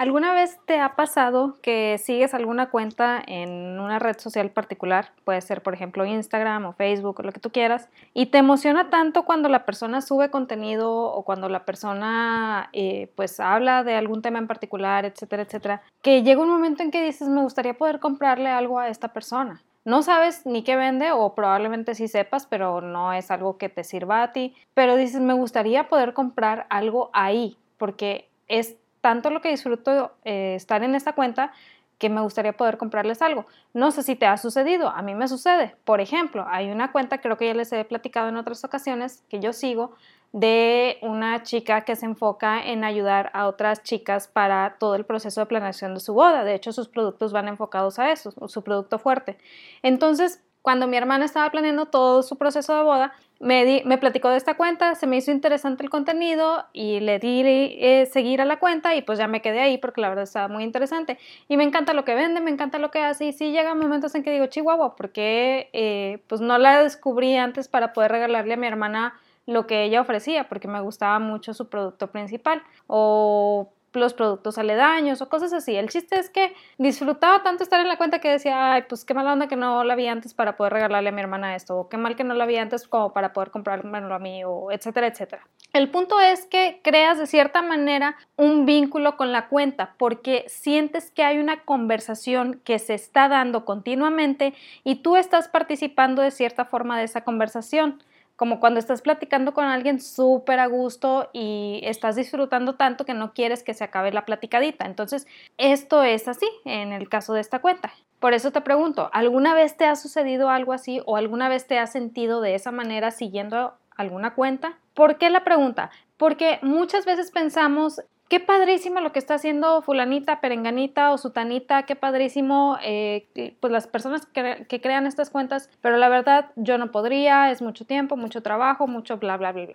¿Alguna vez te ha pasado que sigues alguna cuenta en una red social particular? Puede ser, por ejemplo, Instagram o Facebook o lo que tú quieras. Y te emociona tanto cuando la persona sube contenido o cuando la persona eh, pues habla de algún tema en particular, etcétera, etcétera, que llega un momento en que dices, me gustaría poder comprarle algo a esta persona. No sabes ni qué vende o probablemente sí sepas, pero no es algo que te sirva a ti. Pero dices, me gustaría poder comprar algo ahí porque es tanto lo que disfruto eh, estar en esta cuenta que me gustaría poder comprarles algo. No sé si te ha sucedido, a mí me sucede. Por ejemplo, hay una cuenta, creo que ya les he platicado en otras ocasiones, que yo sigo, de una chica que se enfoca en ayudar a otras chicas para todo el proceso de planeación de su boda. De hecho, sus productos van enfocados a eso, su producto fuerte. Entonces, cuando mi hermana estaba planeando todo su proceso de boda, me, me platicó de esta cuenta, se me hizo interesante el contenido y le di eh, seguir a la cuenta y pues ya me quedé ahí porque la verdad estaba muy interesante. Y me encanta lo que vende, me encanta lo que hace y sí llegan momentos en que digo, Chihuahua, porque eh, pues no la descubrí antes para poder regalarle a mi hermana lo que ella ofrecía porque me gustaba mucho su producto principal o los productos aledaños o cosas así. El chiste es que disfrutaba tanto estar en la cuenta que decía, ay, pues qué mala onda que no la vi antes para poder regalarle a mi hermana esto, o qué mal que no la vi antes como para poder comprármelo a mí, o etcétera, etcétera. El punto es que creas de cierta manera un vínculo con la cuenta porque sientes que hay una conversación que se está dando continuamente y tú estás participando de cierta forma de esa conversación como cuando estás platicando con alguien súper a gusto y estás disfrutando tanto que no quieres que se acabe la platicadita. Entonces, esto es así en el caso de esta cuenta. Por eso te pregunto, ¿alguna vez te ha sucedido algo así o alguna vez te has sentido de esa manera siguiendo alguna cuenta? ¿Por qué la pregunta? Porque muchas veces pensamos qué padrísimo lo que está haciendo fulanita, perenganita o sutanita, qué padrísimo, eh, pues las personas que, crean estas cuentas, pero la verdad yo no podría, es mucho tiempo, mucho trabajo, mucho bla, bla, bla.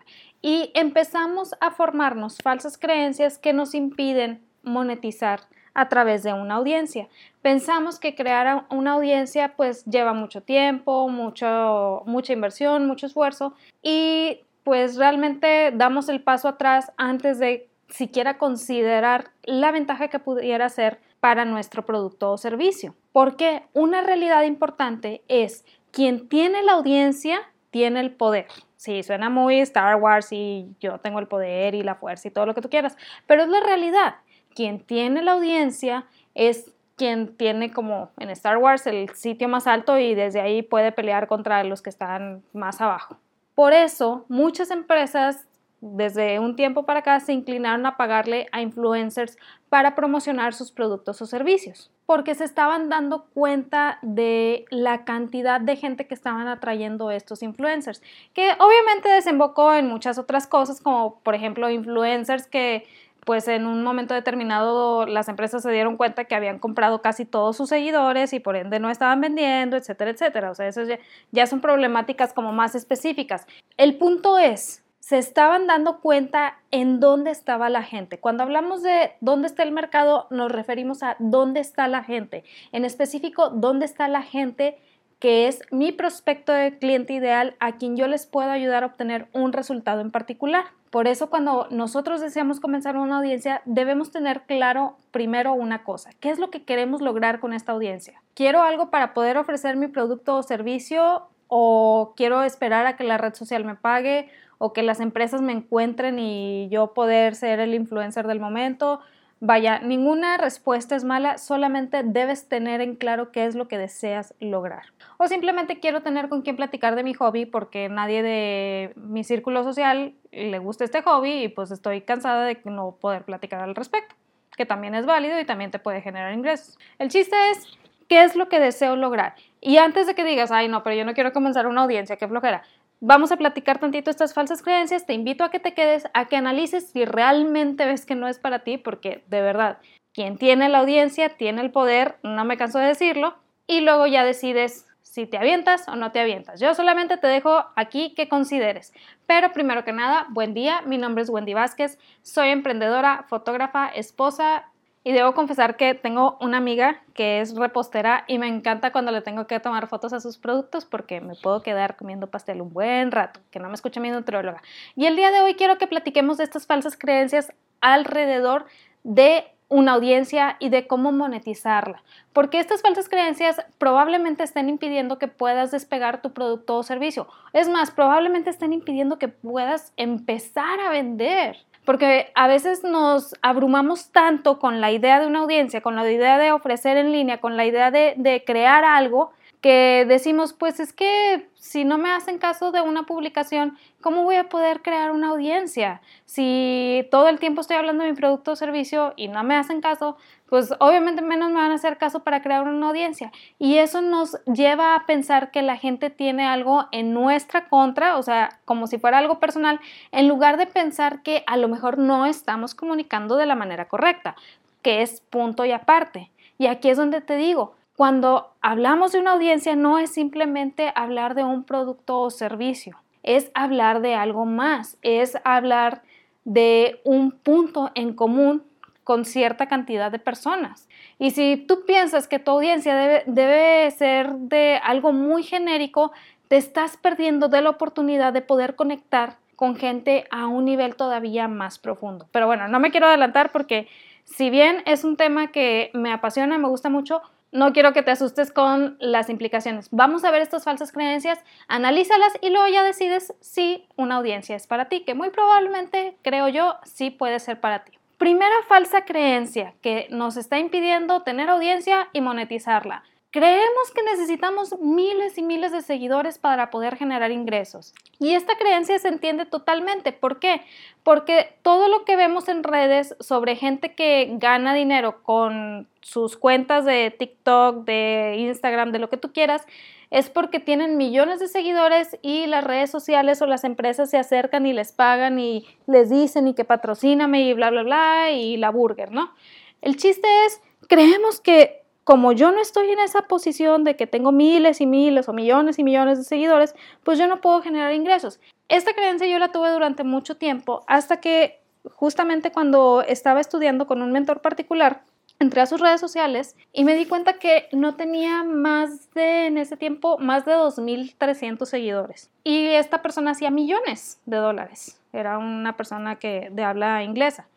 Y empezamos a formarnos falsas creencias que nos impiden monetizar a través de una audiencia. Pensamos que crear una audiencia pues lleva mucho tiempo, mucho, mucha inversión, mucho esfuerzo y pues realmente damos el paso atrás antes de siquiera considerar la ventaja que pudiera ser para nuestro producto o servicio. Porque una realidad importante es quien tiene la audiencia tiene el poder. Sí, suena muy Star Wars y yo tengo el poder y la fuerza y todo lo que tú quieras, pero es la realidad. Quien tiene la audiencia es quien tiene como en Star Wars el sitio más alto y desde ahí puede pelear contra los que están más abajo. Por eso, muchas empresas desde un tiempo para acá se inclinaron a pagarle a influencers para promocionar sus productos o servicios, porque se estaban dando cuenta de la cantidad de gente que estaban atrayendo estos influencers, que obviamente desembocó en muchas otras cosas, como por ejemplo influencers que pues en un momento determinado las empresas se dieron cuenta que habían comprado casi todos sus seguidores y por ende no estaban vendiendo, etcétera, etcétera. O sea, eso ya, ya son problemáticas como más específicas. El punto es se estaban dando cuenta en dónde estaba la gente. Cuando hablamos de dónde está el mercado, nos referimos a dónde está la gente. En específico, dónde está la gente que es mi prospecto de cliente ideal a quien yo les puedo ayudar a obtener un resultado en particular. Por eso cuando nosotros deseamos comenzar una audiencia, debemos tener claro primero una cosa, ¿qué es lo que queremos lograr con esta audiencia? ¿Quiero algo para poder ofrecer mi producto o servicio o quiero esperar a que la red social me pague o que las empresas me encuentren y yo poder ser el influencer del momento. Vaya, ninguna respuesta es mala, solamente debes tener en claro qué es lo que deseas lograr. O simplemente quiero tener con quien platicar de mi hobby porque nadie de mi círculo social le gusta este hobby y pues estoy cansada de no poder platicar al respecto, que también es válido y también te puede generar ingresos. El chiste es qué es lo que deseo lograr. Y antes de que digas, ay no, pero yo no quiero comenzar una audiencia, qué flojera, Vamos a platicar tantito estas falsas creencias. Te invito a que te quedes, a que analices si realmente ves que no es para ti, porque de verdad, quien tiene la audiencia tiene el poder, no me canso de decirlo, y luego ya decides si te avientas o no te avientas. Yo solamente te dejo aquí que consideres. Pero primero que nada, buen día, mi nombre es Wendy Vázquez, soy emprendedora, fotógrafa, esposa y debo confesar que tengo una amiga que es repostera y me encanta cuando le tengo que tomar fotos a sus productos porque me puedo quedar comiendo pastel un buen rato, que no me escuche mi nutrióloga. Y el día de hoy quiero que platiquemos de estas falsas creencias alrededor de una audiencia y de cómo monetizarla. Porque estas falsas creencias probablemente estén impidiendo que puedas despegar tu producto o servicio. Es más, probablemente estén impidiendo que puedas empezar a vender. Porque a veces nos abrumamos tanto con la idea de una audiencia, con la idea de ofrecer en línea, con la idea de, de crear algo, que decimos, pues es que si no me hacen caso de una publicación, ¿cómo voy a poder crear una audiencia? Si todo el tiempo estoy hablando de mi producto o servicio y no me hacen caso, pues obviamente menos me van a hacer caso para crear una audiencia. Y eso nos lleva a pensar que la gente tiene algo en nuestra contra, o sea, como si fuera algo personal, en lugar de pensar que a lo mejor no estamos comunicando de la manera correcta, que es punto y aparte. Y aquí es donde te digo, cuando hablamos de una audiencia no es simplemente hablar de un producto o servicio, es hablar de algo más, es hablar de un punto en común con cierta cantidad de personas. Y si tú piensas que tu audiencia debe, debe, ser de algo muy genérico, te estás perdiendo de la oportunidad de poder conectar con gente a un nivel todavía más profundo. Pero bueno, no me quiero adelantar porque si bien es un tema que me apasiona, me gusta mucho, no quiero que te asustes con las implicaciones. Vamos a ver estas falsas creencias, analízalas y luego ya decides si una audiencia es para ti, que muy probablemente, creo yo, sí puede ser para ti. Primera falsa creencia que nos está impidiendo tener audiencia y monetizarla. Creemos que necesitamos miles y miles de seguidores para poder generar ingresos. Y esta creencia se entiende totalmente. ¿Por qué? Porque todo lo que vemos en redes sobre gente que gana dinero con sus cuentas de TikTok, de Instagram, de lo que tú quieras, es porque tienen millones de seguidores y las redes sociales o las empresas se acercan y les pagan y les dicen y que patrocíname y bla, bla, bla y la burger, ¿no? El chiste es, creemos que como yo no estoy en esa posición de que tengo miles y miles o millones y millones de seguidores, pues yo no puedo generar ingresos. Esta creencia yo la tuve durante mucho tiempo hasta que justamente cuando estaba estudiando con un mentor particular, entré a sus redes sociales y me di cuenta que no tenía más de, en ese tiempo, más de 2.300 seguidores. Y esta persona hacía millones de dólares. Era una persona que de habla inglesa.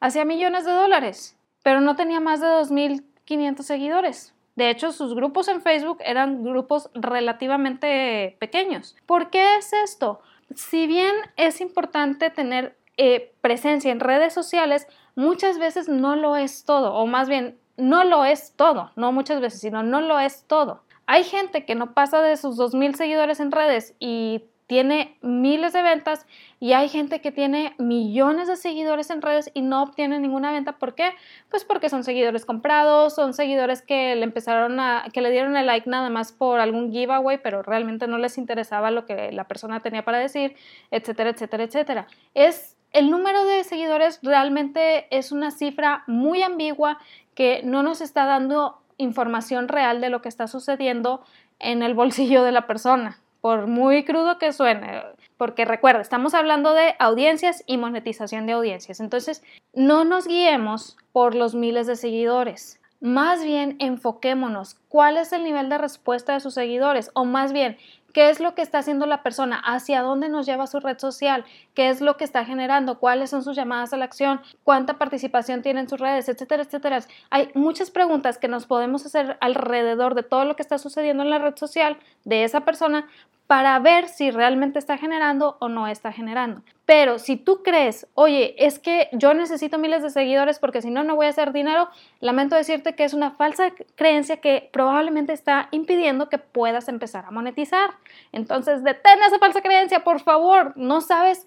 Hacía millones de dólares, pero no tenía más de 2.000 500 seguidores. De hecho, sus grupos en Facebook eran grupos relativamente pequeños. ¿Por qué es esto? Si bien es importante tener eh, presencia en redes sociales, muchas veces no lo es todo, o más bien, no lo es todo, no muchas veces, sino no lo es todo. Hay gente que no pasa de sus 2.000 seguidores en redes y tiene miles de ventas y hay gente que tiene millones de seguidores en redes y no obtiene ninguna venta. ¿Por qué? Pues porque son seguidores comprados, son seguidores que le empezaron a, que le dieron el like nada más por algún giveaway, pero realmente no les interesaba lo que la persona tenía para decir, etcétera, etcétera, etcétera. Es el número de seguidores realmente es una cifra muy ambigua que no nos está dando información real de lo que está sucediendo en el bolsillo de la persona por muy crudo que suene, porque recuerda, estamos hablando de audiencias y monetización de audiencias. Entonces, no nos guiemos por los miles de seguidores. Más bien enfoquémonos cuál es el nivel de respuesta de sus seguidores o más bien qué es lo que está haciendo la persona, hacia dónde nos lleva su red social, qué es lo que está generando, cuáles son sus llamadas a la acción, cuánta participación tiene en sus redes, etcétera, etcétera. Hay muchas preguntas que nos podemos hacer alrededor de todo lo que está sucediendo en la red social de esa persona para ver si realmente está generando o no está generando. Pero si tú crees, oye, es que yo necesito miles de seguidores porque si no, no voy a hacer dinero, lamento decirte que es una falsa creencia que probablemente está impidiendo que puedas empezar a monetizar. Entonces, detén esa falsa creencia, por favor. No sabes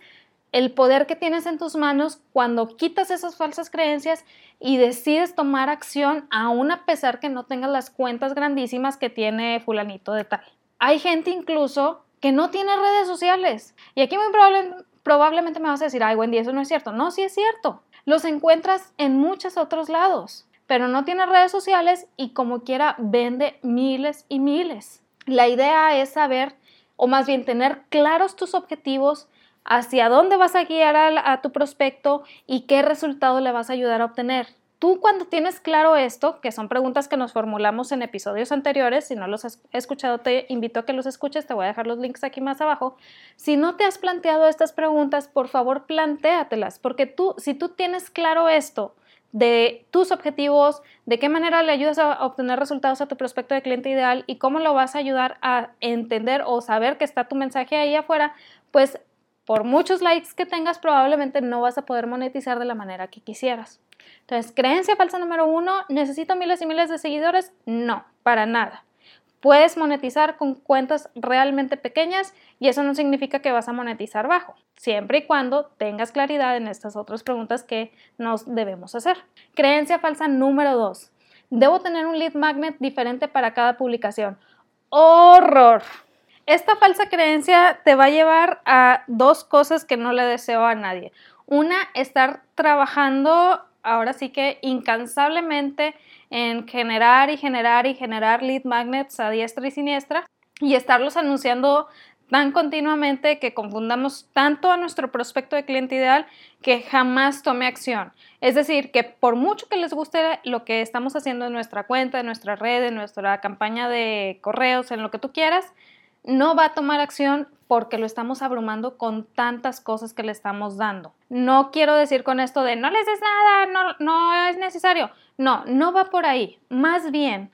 el poder que tienes en tus manos cuando quitas esas falsas creencias y decides tomar acción aún a pesar que no tengas las cuentas grandísimas que tiene fulanito de tal. Hay gente incluso que no tiene redes sociales. Y aquí muy probablemente me vas a decir, ay, Wendy, eso no es cierto. No, sí es cierto. Los encuentras en muchos otros lados, pero no tiene redes sociales y como quiera vende miles y miles. La idea es saber, o más bien tener claros tus objetivos, hacia dónde vas a guiar a tu prospecto y qué resultado le vas a ayudar a obtener. Tú cuando tienes claro esto, que son preguntas que nos formulamos en episodios anteriores, si no los has escuchado te invito a que los escuches, te voy a dejar los links aquí más abajo. Si no te has planteado estas preguntas, por favor plantéatelas, porque tú, si tú tienes claro esto, de tus objetivos, de qué manera le ayudas a obtener resultados a tu prospecto de cliente ideal y cómo lo vas a ayudar a entender o saber que está tu mensaje ahí afuera, pues por muchos likes que tengas probablemente no vas a poder monetizar de la manera que quisieras. Entonces, creencia falsa número uno, ¿necesito miles y miles de seguidores? No, para nada. Puedes monetizar con cuentas realmente pequeñas y eso no significa que vas a monetizar bajo, siempre y cuando tengas claridad en estas otras preguntas que nos debemos hacer. Creencia falsa número 2. Debo tener un lead magnet diferente para cada publicación. ¡Horror! Esta falsa creencia te va a llevar a dos cosas que no le deseo a nadie. Una, estar trabajando ahora sí que incansablemente en generar y generar y generar lead magnets a diestra y siniestra y estarlos anunciando tan continuamente que confundamos tanto a nuestro prospecto de cliente ideal que jamás tome acción. Es decir, que por mucho que les guste lo que estamos haciendo en nuestra cuenta, en nuestra red, en nuestra campaña de correos, en lo que tú quieras, no va a tomar acción porque lo estamos abrumando con tantas cosas que le estamos dando. No quiero decir con esto de no les des nada, no, no es necesario. No, no va por ahí. Más bien,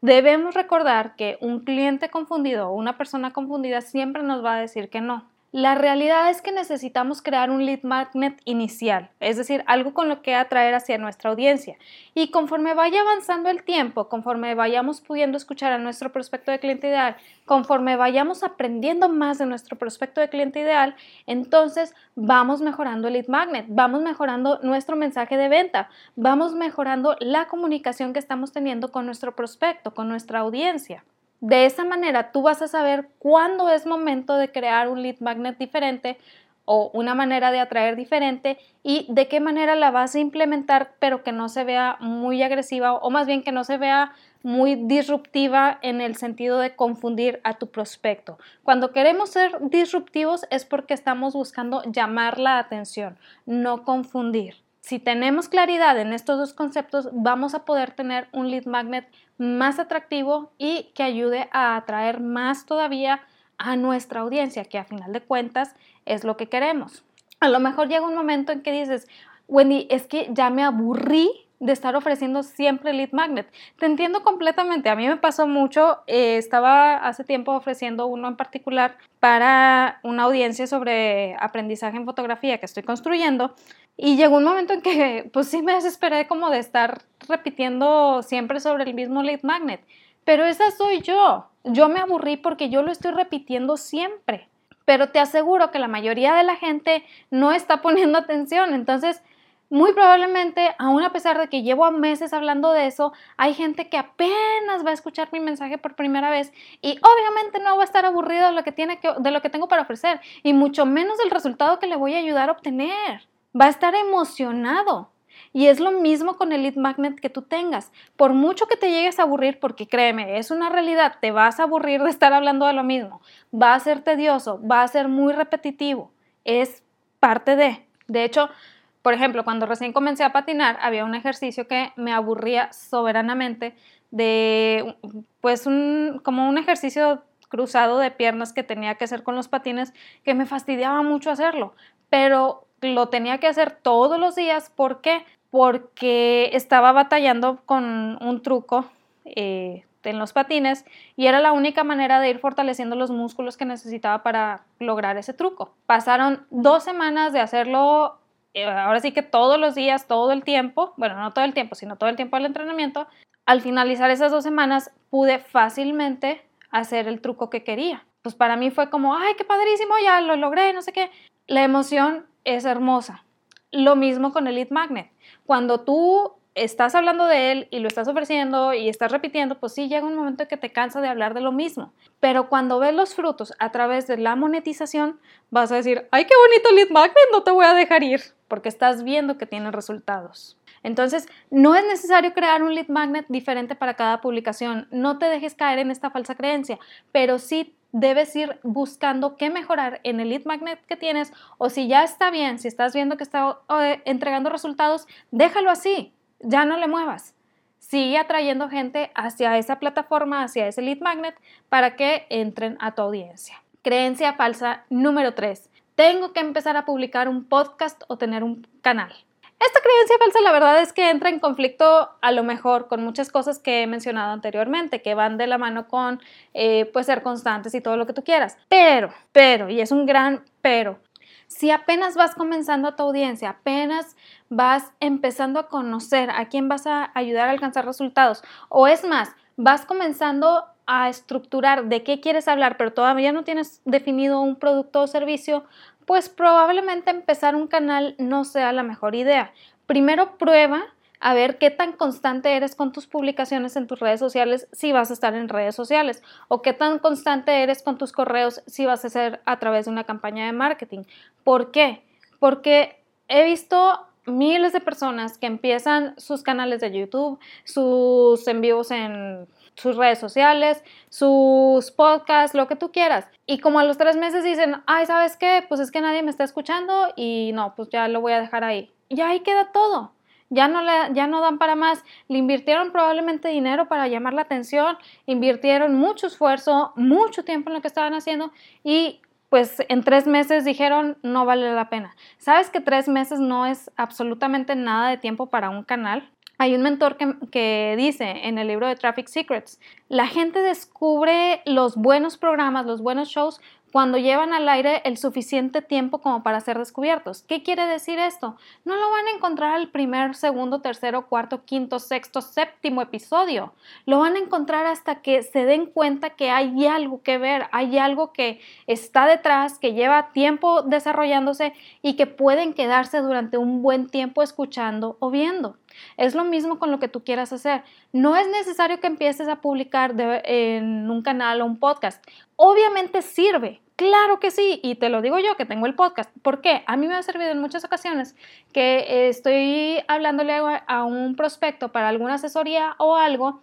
debemos recordar que un cliente confundido o una persona confundida siempre nos va a decir que no. La realidad es que necesitamos crear un lead magnet inicial, es decir, algo con lo que atraer hacia nuestra audiencia. Y conforme vaya avanzando el tiempo, conforme vayamos pudiendo escuchar a nuestro prospecto de cliente ideal, conforme vayamos aprendiendo más de nuestro prospecto de cliente ideal, entonces vamos mejorando el lead magnet, vamos mejorando nuestro mensaje de venta, vamos mejorando la comunicación que estamos teniendo con nuestro prospecto, con nuestra audiencia. De esa manera tú vas a saber cuándo es momento de crear un lead magnet diferente o una manera de atraer diferente y de qué manera la vas a implementar pero que no se vea muy agresiva o más bien que no se vea muy disruptiva en el sentido de confundir a tu prospecto. Cuando queremos ser disruptivos es porque estamos buscando llamar la atención, no confundir. Si tenemos claridad en estos dos conceptos, vamos a poder tener un lead magnet más atractivo y que ayude a atraer más todavía a nuestra audiencia, que a final de cuentas es lo que queremos. A lo mejor llega un momento en que dices, Wendy, es que ya me aburrí de estar ofreciendo siempre lead magnet. Te entiendo completamente. A mí me pasó mucho. Eh, estaba hace tiempo ofreciendo uno en particular para una audiencia sobre aprendizaje en fotografía que estoy construyendo. Y llegó un momento en que, pues sí me desesperé como de estar repitiendo siempre sobre el mismo lead magnet. Pero esa soy yo. Yo me aburrí porque yo lo estoy repitiendo siempre. Pero te aseguro que la mayoría de la gente no está poniendo atención. Entonces, muy probablemente, aún a pesar de que llevo meses hablando de eso, hay gente que apenas va a escuchar mi mensaje por primera vez y obviamente no va a estar aburrido de lo que, tiene de lo que tengo para ofrecer y mucho menos del resultado que le voy a ayudar a obtener. Va a estar emocionado. Y es lo mismo con el lead magnet que tú tengas. Por mucho que te llegues a aburrir, porque créeme, es una realidad, te vas a aburrir de estar hablando de lo mismo. Va a ser tedioso, va a ser muy repetitivo. Es parte de. De hecho, por ejemplo, cuando recién comencé a patinar, había un ejercicio que me aburría soberanamente de, pues, un, como un ejercicio cruzado de piernas que tenía que hacer con los patines, que me fastidiaba mucho hacerlo, pero lo tenía que hacer todos los días. ¿Por qué? Porque estaba batallando con un truco eh, en los patines y era la única manera de ir fortaleciendo los músculos que necesitaba para lograr ese truco. Pasaron dos semanas de hacerlo ahora sí que todos los días, todo el tiempo, bueno, no todo el tiempo, sino todo el tiempo del entrenamiento, al finalizar esas dos semanas pude fácilmente hacer el truco que quería. Pues para mí fue como, ay, qué padrísimo, ya lo logré, no sé qué. La emoción es hermosa. Lo mismo con el lead magnet. Cuando tú estás hablando de él y lo estás ofreciendo y estás repitiendo, pues sí llega un momento en que te cansa de hablar de lo mismo. Pero cuando ves los frutos a través de la monetización, vas a decir, ay, qué bonito lead magnet, no te voy a dejar ir, porque estás viendo que tiene resultados. Entonces, no es necesario crear un lead magnet diferente para cada publicación. No te dejes caer en esta falsa creencia, pero sí debes ir buscando qué mejorar en el lead magnet que tienes o si ya está bien, si estás viendo que está eh, entregando resultados, déjalo así ya no le muevas. Sigue atrayendo gente hacia esa plataforma, hacia ese lead magnet, para que entren a tu audiencia. Creencia falsa número 3. Tengo que empezar a publicar un podcast o tener un canal. Esta creencia falsa la verdad es que entra en conflicto a lo mejor con muchas cosas que he mencionado anteriormente, que van de la mano con eh, pues ser constantes y todo lo que tú quieras. Pero, pero, y es un gran pero, si apenas vas comenzando a tu audiencia, apenas vas empezando a conocer a quién vas a ayudar a alcanzar resultados, o es más, vas comenzando a estructurar de qué quieres hablar, pero todavía no tienes definido un producto o servicio, pues probablemente empezar un canal no sea la mejor idea. Primero prueba a ver qué tan constante eres con tus publicaciones en tus redes sociales si vas a estar en redes sociales o qué tan constante eres con tus correos si vas a hacer a través de una campaña de marketing. ¿Por qué? Porque he visto miles de personas que empiezan sus canales de YouTube, sus envíos en sus redes sociales, sus podcasts, lo que tú quieras. Y como a los tres meses dicen, ay, ¿sabes qué? Pues es que nadie me está escuchando y no, pues ya lo voy a dejar ahí. Y ahí queda todo. Ya no, le, ya no dan para más. Le invirtieron probablemente dinero para llamar la atención, invirtieron mucho esfuerzo, mucho tiempo en lo que estaban haciendo y pues en tres meses dijeron no vale la pena. ¿Sabes que tres meses no es absolutamente nada de tiempo para un canal? Hay un mentor que, dice en el libro de Traffic Secrets, la gente descubre los buenos programas, los buenos shows cuando llevan al aire el suficiente tiempo como para ser descubiertos. ¿Qué quiere decir esto? No lo van a encontrar al primer, segundo, tercero, cuarto, quinto, sexto, séptimo episodio. Lo van a encontrar hasta que se den cuenta que hay algo que ver, hay algo que está detrás, que lleva tiempo desarrollándose y que pueden quedarse durante un buen tiempo escuchando o viendo. Es lo mismo con lo que tú quieras hacer. No es necesario que empieces a publicar en un canal o un podcast. Obviamente sirve, claro que sí, y te lo digo yo que tengo el podcast. ¿Por qué? A mí me ha servido en muchas ocasiones que estoy hablándole a un prospecto para alguna asesoría o algo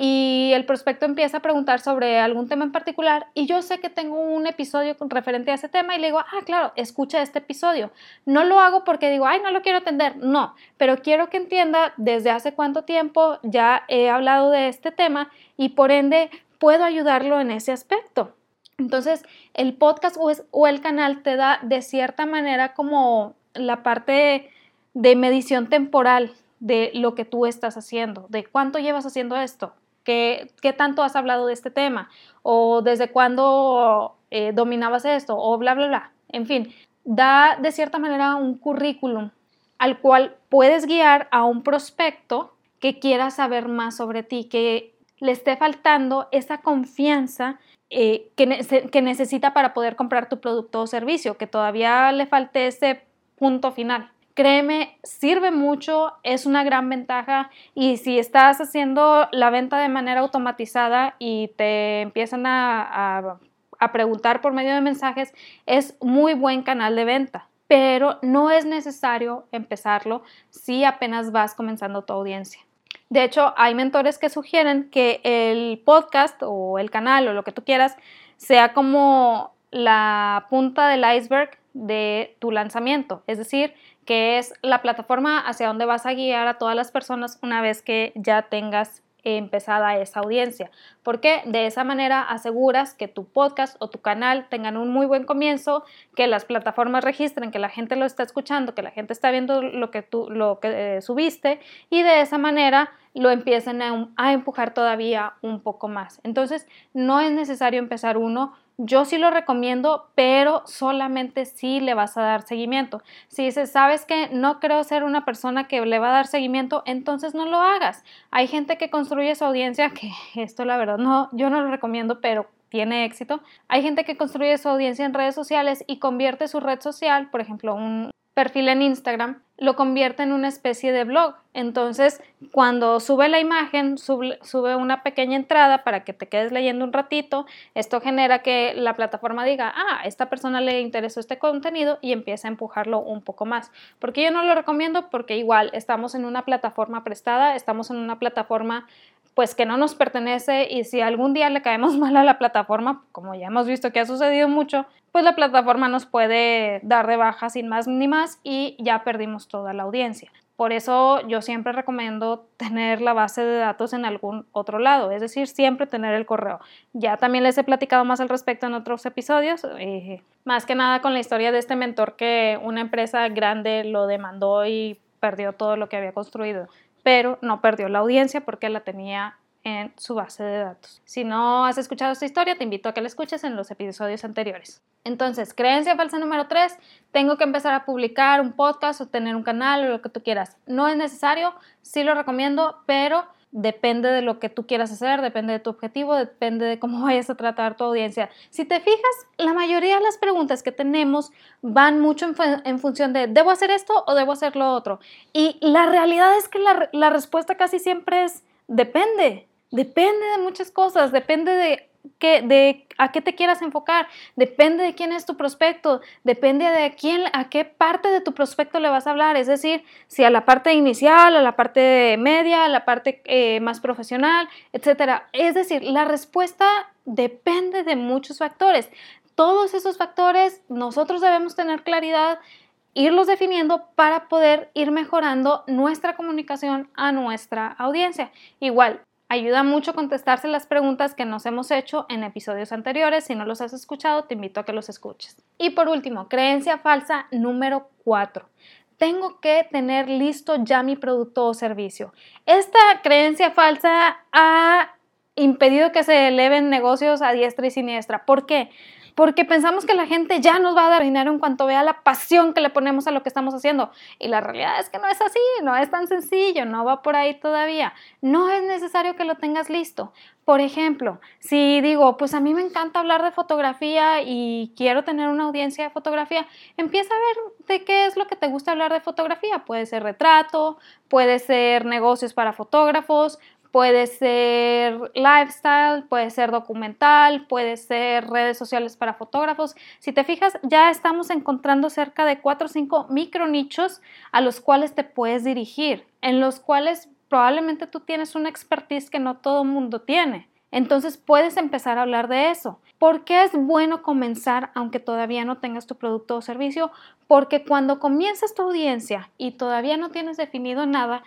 y el prospecto empieza a preguntar sobre algún tema en particular y yo sé que tengo un episodio referente a ese tema y le digo, ah, claro, escucha este episodio. No lo hago porque digo, ay, no lo quiero atender, no, pero quiero que entienda desde hace cuánto tiempo ya he hablado de este tema y por ende puedo ayudarlo en ese aspecto. Entonces, el podcast o, el canal te da de cierta manera como la parte de medición temporal de lo que tú estás haciendo, de cuánto llevas haciendo esto, ¿Qué, tanto has hablado de este tema? ¿O desde cuándo eh, dominabas esto? O bla, bla, bla. En fin, da de cierta manera un currículum al cual puedes guiar a un prospecto que quiera saber más sobre ti, que le esté faltando esa confianza eh, que, que, necesita para poder comprar tu producto o servicio, que todavía le falte ese punto final. Créeme, sirve mucho, es una gran ventaja y si estás haciendo la venta de manera automatizada y te empiezan a, preguntar por medio de mensajes, es muy buen canal de venta pero no es necesario empezarlo si apenas vas comenzando tu audiencia. De hecho, hay mentores que sugieren que el podcast o el canal o lo que tú quieras sea como la punta del iceberg de tu lanzamiento, es decir, que es la plataforma hacia donde vas a guiar a todas las personas una vez que ya tengas empezada esa audiencia, porque de esa manera aseguras que tu podcast o tu canal tengan un muy buen comienzo, que las plataformas registren que la gente lo está escuchando, que la gente está viendo lo que tú lo que eh, subiste y de esa manera lo empiecen a, a empujar todavía un poco más. Entonces, no es necesario empezar uno yo sí lo recomiendo, pero solamente si le vas a dar seguimiento. Si dices, sabes que no creo ser una persona que le va a dar seguimiento, entonces no lo hagas. Hay gente que construye su audiencia, que esto la verdad no, yo no lo recomiendo, pero tiene éxito. Hay gente que construye su audiencia en redes sociales y convierte su red social, por ejemplo, un perfil en Instagram, lo convierte en una especie de blog. Entonces, cuando sube la imagen, sube, una pequeña entrada para que te quedes leyendo un ratito. Esto genera que la plataforma diga, ah, esta persona le interesó este contenido y empieza a empujarlo un poco más. Porque yo no lo recomiendo porque igual estamos en una plataforma prestada, estamos en una plataforma pues que no nos pertenece y si algún día le caemos mal a la plataforma, como ya hemos visto que ha sucedido mucho, pues la plataforma nos puede dar de baja sin más ni más y ya perdimos toda la audiencia. Por eso yo siempre recomiendo tener la base de datos en algún otro lado, es decir, siempre tener el correo. Ya también les he platicado más al respecto en otros episodios, eh, más que nada con la historia de este mentor que una empresa grande lo demandó y perdió todo lo que había construido, pero no perdió la audiencia porque la tenía en su base de datos. Si no has escuchado esta historia, te invito a que la escuches en los episodios anteriores. Entonces, creencia falsa número 3, tengo que empezar a publicar un podcast o tener un canal o lo que tú quieras. No es necesario, sí lo recomiendo, pero depende de lo que tú quieras hacer, depende de tu objetivo, depende de cómo vayas a tratar tu audiencia. Si te fijas, la mayoría de las preguntas que tenemos van mucho en, función de, ¿debo hacer esto o debo hacer lo otro? Y la realidad es que la, la respuesta casi siempre es, depende. Depende de muchas cosas, depende de, qué, de a qué te quieras enfocar, depende de quién es tu prospecto, depende de quién, a qué parte de tu prospecto le vas a hablar, es decir, si a la parte inicial, a la parte media, a la parte eh, más profesional, etc. Es decir, la respuesta depende de muchos factores. Todos esos factores nosotros debemos tener claridad irlos definiendo para poder ir mejorando nuestra comunicación a nuestra audiencia. Igual, Ayuda mucho contestarse las preguntas que nos hemos hecho en episodios anteriores. Si no los has escuchado, te invito a que los escuches. Y por último, creencia falsa número 4. Tengo que tener listo ya mi producto o servicio. Esta creencia falsa ha impedido que se eleven negocios a diestra y siniestra. ¿Por qué? Porque pensamos que la gente ya nos va a dar dinero en cuanto vea la pasión que le ponemos a lo que estamos haciendo. Y la realidad es que no es así, no es tan sencillo, no va por ahí todavía. No es necesario que lo tengas listo. Por ejemplo, si digo, pues a mí me encanta hablar de fotografía y quiero tener una audiencia de fotografía, empieza a ver de qué es lo que te gusta hablar de fotografía. Puede ser retrato, puede ser negocios para fotógrafos, Puede ser lifestyle, puede ser documental, puede ser redes sociales para fotógrafos. Si te fijas, ya estamos encontrando cerca de 4 o 5 micronichos a los cuales te puedes dirigir, en los cuales probablemente tú tienes una expertise que no todo mundo tiene. Entonces puedes empezar a hablar de eso. ¿Por qué es bueno comenzar aunque todavía no tengas tu producto o servicio? Porque cuando comienzas tu audiencia y todavía no tienes definido nada,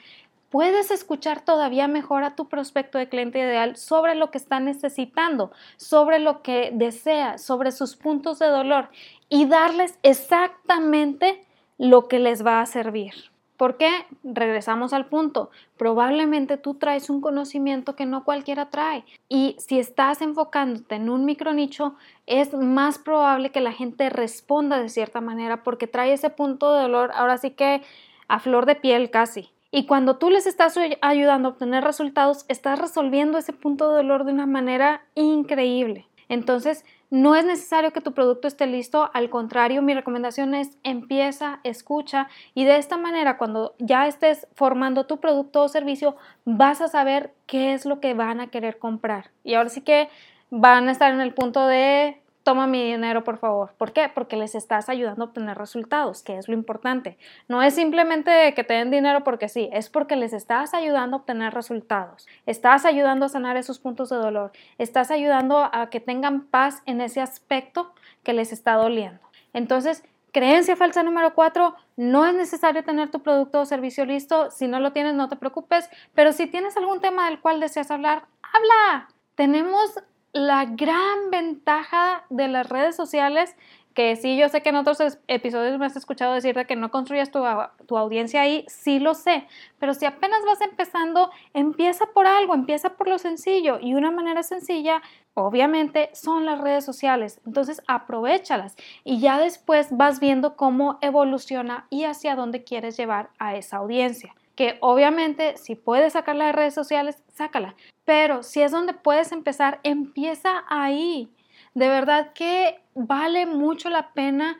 puedes escuchar todavía mejor a tu prospecto de cliente ideal sobre lo que está necesitando, sobre lo que desea, sobre sus puntos de dolor y darles exactamente lo que les va a servir. ¿Por qué? Regresamos al punto. Probablemente tú traes un conocimiento que no cualquiera trae. Y si estás enfocándote en un micronicho, es más probable que la gente responda de cierta manera porque trae ese punto de dolor, ahora sí que a flor de piel casi. Y cuando tú les estás ayudando a obtener resultados, estás resolviendo ese punto de dolor de una manera increíble. Entonces, no es necesario que tu producto esté listo, al contrario, mi recomendación es empieza, escucha y de esta manera cuando ya estés formando tu producto o servicio vas a saber qué es lo que van a querer comprar. Y ahora sí que van a estar en el punto de toma mi dinero, por favor. ¿Por qué? Porque les estás ayudando a obtener resultados, que es lo importante. No es simplemente que te den dinero porque sí, es porque les estás ayudando a obtener resultados. Estás ayudando a sanar esos puntos de dolor. Estás ayudando a que tengan paz en ese aspecto que les está doliendo. Entonces, creencia falsa número cuatro, no es necesario tener tu producto o servicio listo. Si no lo tienes, no te preocupes. Pero si tienes algún tema del cual deseas hablar, habla. Tenemos la gran ventaja de las redes sociales, que sí, yo sé que en otros episodios me has escuchado decir que no construyas tu, tu, audiencia ahí, sí lo sé, pero si apenas vas empezando, empieza por algo, empieza por lo sencillo y una manera sencilla, obviamente, son las redes sociales, entonces aprovechalas y ya después vas viendo cómo evoluciona y hacia dónde quieres llevar a esa audiencia que obviamente si puedes sacarla de redes sociales, sácala. Pero si es donde puedes empezar, empieza ahí. De verdad que vale mucho la pena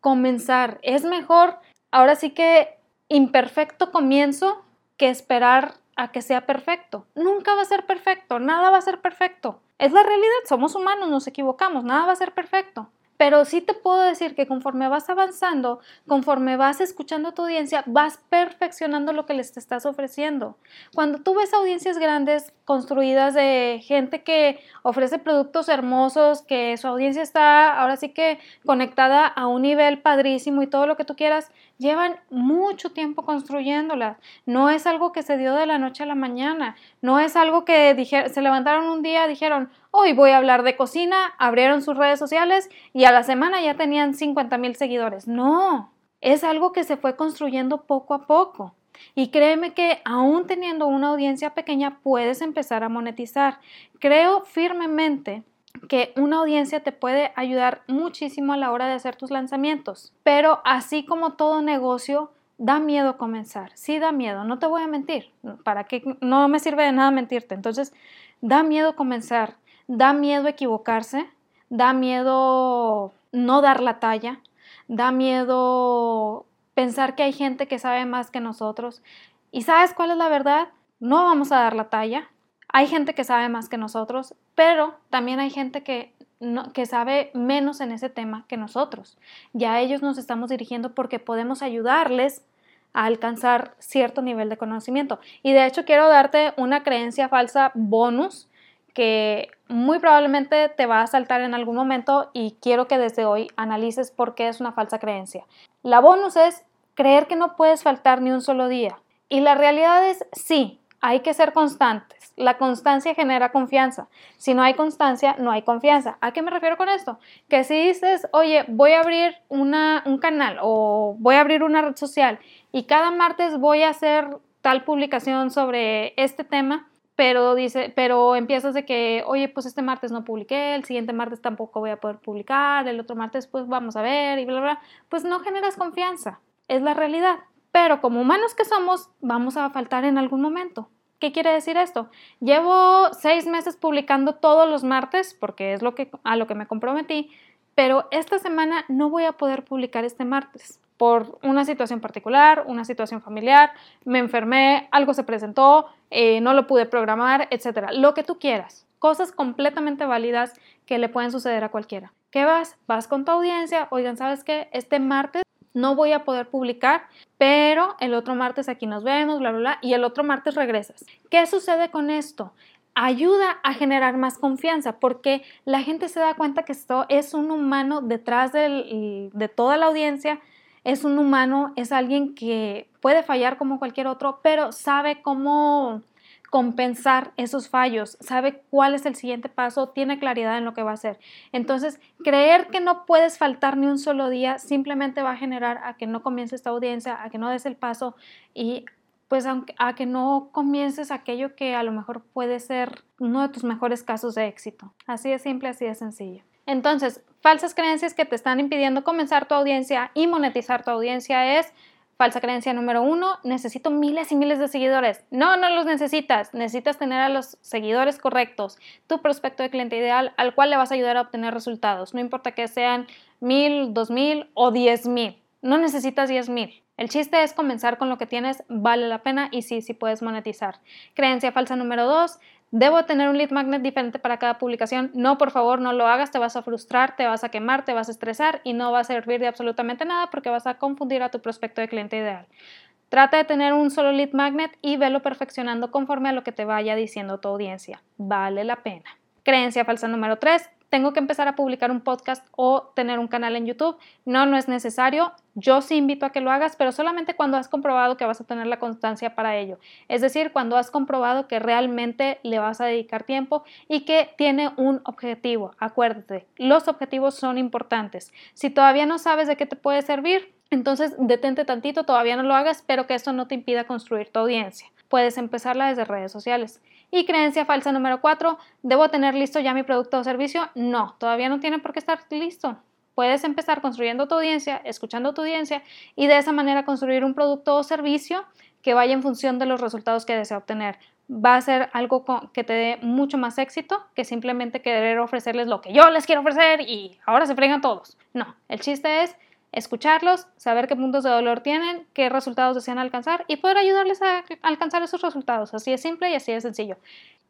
comenzar. Es mejor, ahora sí que imperfecto comienzo que esperar a que sea perfecto. Nunca va a ser perfecto, nada va a ser perfecto. Es la realidad, somos humanos, nos equivocamos, nada va a ser perfecto. Pero sí te puedo decir que conforme vas avanzando, conforme vas escuchando a tu audiencia, vas perfeccionando lo que les estás ofreciendo. Cuando tú ves audiencias grandes construidas de gente que ofrece productos hermosos, que su audiencia está ahora sí que conectada a un nivel padrísimo y todo lo que tú quieras, llevan mucho tiempo construyéndolas. No es algo que se dio de la noche a la mañana, no es algo que se levantaron un día, dijeron, hoy voy a hablar de cocina, abrieron sus redes sociales y a la semana ya tenían 50 mil seguidores. No, Es algo que se fue construyendo poco a poco. Y créeme que aún teniendo una audiencia pequeña puedes empezar a monetizar. Creo firmemente que una audiencia te puede ayudar muchísimo a la hora de hacer tus lanzamientos. Pero así como todo negocio, da miedo comenzar. Sí da miedo, no te voy a mentir. ¿Para qué? No me sirve de nada mentirte. Entonces, da miedo comenzar, da miedo equivocarse, da miedo no dar la talla, da miedo pensar que hay gente que sabe más que nosotros. ¿Y sabes cuál es la verdad? No vamos a dar la talla. Hay gente que sabe más que nosotros, pero también hay gente que, que sabe menos en ese tema que nosotros. Ya a ellos nos estamos dirigiendo porque podemos ayudarles a alcanzar cierto nivel de conocimiento. Y de hecho quiero darte una creencia falsa bonus que muy probablemente te va a saltar en algún momento y quiero que desde hoy analices por qué es una falsa creencia. La bonus es creer que no puedes faltar ni un solo día. Y la realidad es sí, hay que ser constantes. La constancia genera confianza. Si no hay constancia, no hay confianza. ¿A qué me refiero con esto? Que si dices, oye, voy a abrir una, un canal o voy a abrir una red social y cada martes voy a hacer tal publicación sobre este tema, pero dice, pero empiezas de que, oye, pues este martes no publiqué, el siguiente martes tampoco voy a poder publicar, el otro martes pues vamos a ver y bla, bla, pues no generas confianza, es la realidad. Pero como humanos que somos, vamos a faltar en algún momento. ¿Qué quiere decir esto? Llevo seis meses publicando todos los martes, porque es lo que, a lo que me comprometí, pero esta semana no voy a poder publicar este martes por una situación particular, una situación familiar, me enfermé, algo se presentó, eh, no lo pude programar, etcétera. Lo que tú quieras. Cosas completamente válidas que le pueden suceder a cualquiera. ¿Qué vas? Vas con tu audiencia, oigan, ¿sabes qué? Este martes no voy a poder publicar, pero el otro martes aquí nos vemos, bla, bla, bla, y el otro martes regresas. ¿Qué sucede con esto? ayuda a generar más confianza porque la gente se da cuenta que esto es un humano detrás de toda la audiencia, es un humano, es alguien que puede fallar como cualquier otro, pero sabe cómo compensar esos fallos, sabe cuál es el siguiente paso, tiene claridad en lo que va a hacer. Entonces, creer que no puedes faltar ni un solo día simplemente va a generar a que no comience esta audiencia, a que no des el paso y pues a que no comiences aquello que a lo mejor puede ser uno de tus mejores casos de éxito. Así de simple, así de sencillo. Entonces, falsas creencias que te están impidiendo comenzar tu audiencia y monetizar tu audiencia es falsa creencia número uno, necesito miles y miles de seguidores. No, no los necesitas. Necesitas tener a los seguidores correctos, tu prospecto de cliente ideal al cual le vas a ayudar a obtener resultados. No importa que sean mil, dos mil o diez mil. No necesitas diez mil. El chiste es comenzar con lo que tienes, vale la pena y sí, sí puedes monetizar. Creencia falsa número dos, Debo tener un lead magnet diferente para cada publicación. No, por favor, no lo hagas, te vas a frustrar, te vas a quemar, te vas a estresar y no va a servir de absolutamente nada porque vas a confundir a tu prospecto de cliente ideal. Trata de tener un solo lead magnet y velo perfeccionando conforme a lo que te vaya diciendo tu audiencia. Vale la pena. Creencia falsa número 3 tengo que empezar a publicar un podcast o tener un canal en YouTube. No, no es necesario. Yo sí invito a que lo hagas, pero solamente cuando has comprobado que vas a tener la constancia para ello. Es decir, cuando has comprobado que realmente le vas a dedicar tiempo y que tiene un objetivo. Acuérdate, los objetivos son importantes. Si todavía no sabes de qué te puede servir, entonces detente tantito, todavía no lo hagas, pero que esto no te impida construir tu audiencia. Puedes empezarla desde redes sociales. Y creencia falsa número 4, ¿debo tener listo ya mi producto o servicio? No, todavía no tiene por qué estar listo. Puedes empezar construyendo tu audiencia, escuchando tu audiencia y de esa manera construir un producto o servicio que vaya en función de los resultados que desea obtener. Va a ser algo que te dé mucho más éxito que simplemente querer ofrecerles lo que yo les quiero ofrecer y ahora se fregan todos. No, el chiste es escucharlos, saber qué puntos de dolor tienen, qué resultados desean alcanzar y poder ayudarles a alcanzar esos resultados. Así es simple y así es sencillo.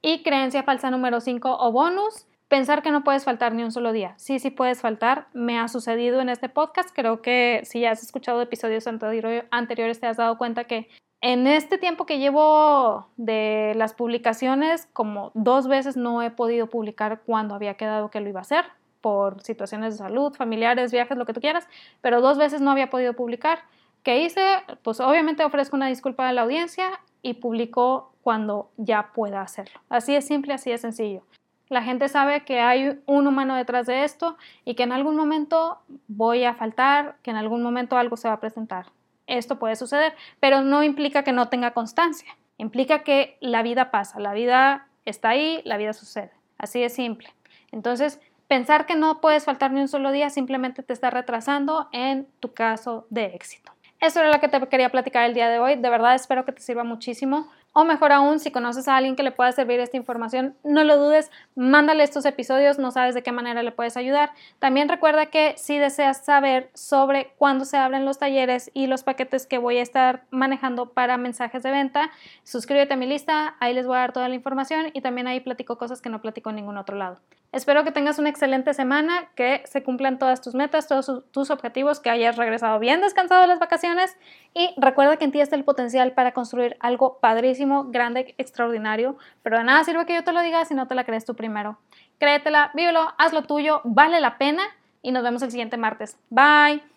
Y creencia falsa número 5 o bonus, pensar que no puedes faltar ni un solo día. Sí, sí puedes faltar. Me ha sucedido en este podcast. Creo que si ya has escuchado episodios anteriores te has dado cuenta que en este tiempo que llevo de las publicaciones, como dos veces no he podido publicar cuando había quedado que lo iba a hacer por situaciones de salud, familiares, viajes, lo que tú quieras, pero dos veces no había podido publicar. ¿Qué hice? Pues obviamente ofrezco una disculpa a la audiencia y publico cuando ya pueda hacerlo. Así es simple, así es sencillo. La gente sabe que hay un humano detrás de esto y que en algún momento voy a faltar, que en algún momento algo se va a presentar. Esto puede suceder, pero no implica que no tenga constancia. Implica que la vida pasa, la vida está ahí, la vida sucede. Así de simple. Entonces, pensar que no puedes faltar ni un solo día simplemente te está retrasando en tu caso de éxito. Eso era lo que te quería platicar el día de hoy. De verdad espero que te sirva muchísimo. O mejor aún, si conoces a alguien que le pueda servir esta información, no lo dudes, mándale estos episodios, no sabes de qué manera le puedes ayudar. También recuerda que si deseas saber sobre cuándo se abren los talleres y los paquetes que voy a estar manejando para mensajes de venta, suscríbete a mi lista, ahí les voy a dar toda la información y también ahí platico cosas que no platico en ningún otro lado. Espero que tengas una excelente semana, que se cumplan todas tus metas, todos tus objetivos, que hayas regresado bien descansado de las vacaciones y recuerda que en ti está el potencial para construir algo padrísimo, grande, extraordinario, pero de nada sirve que yo te lo diga si no te la crees tú primero. Créetela, vívelo, haz lo tuyo, vale la pena y nos vemos el siguiente martes. Bye.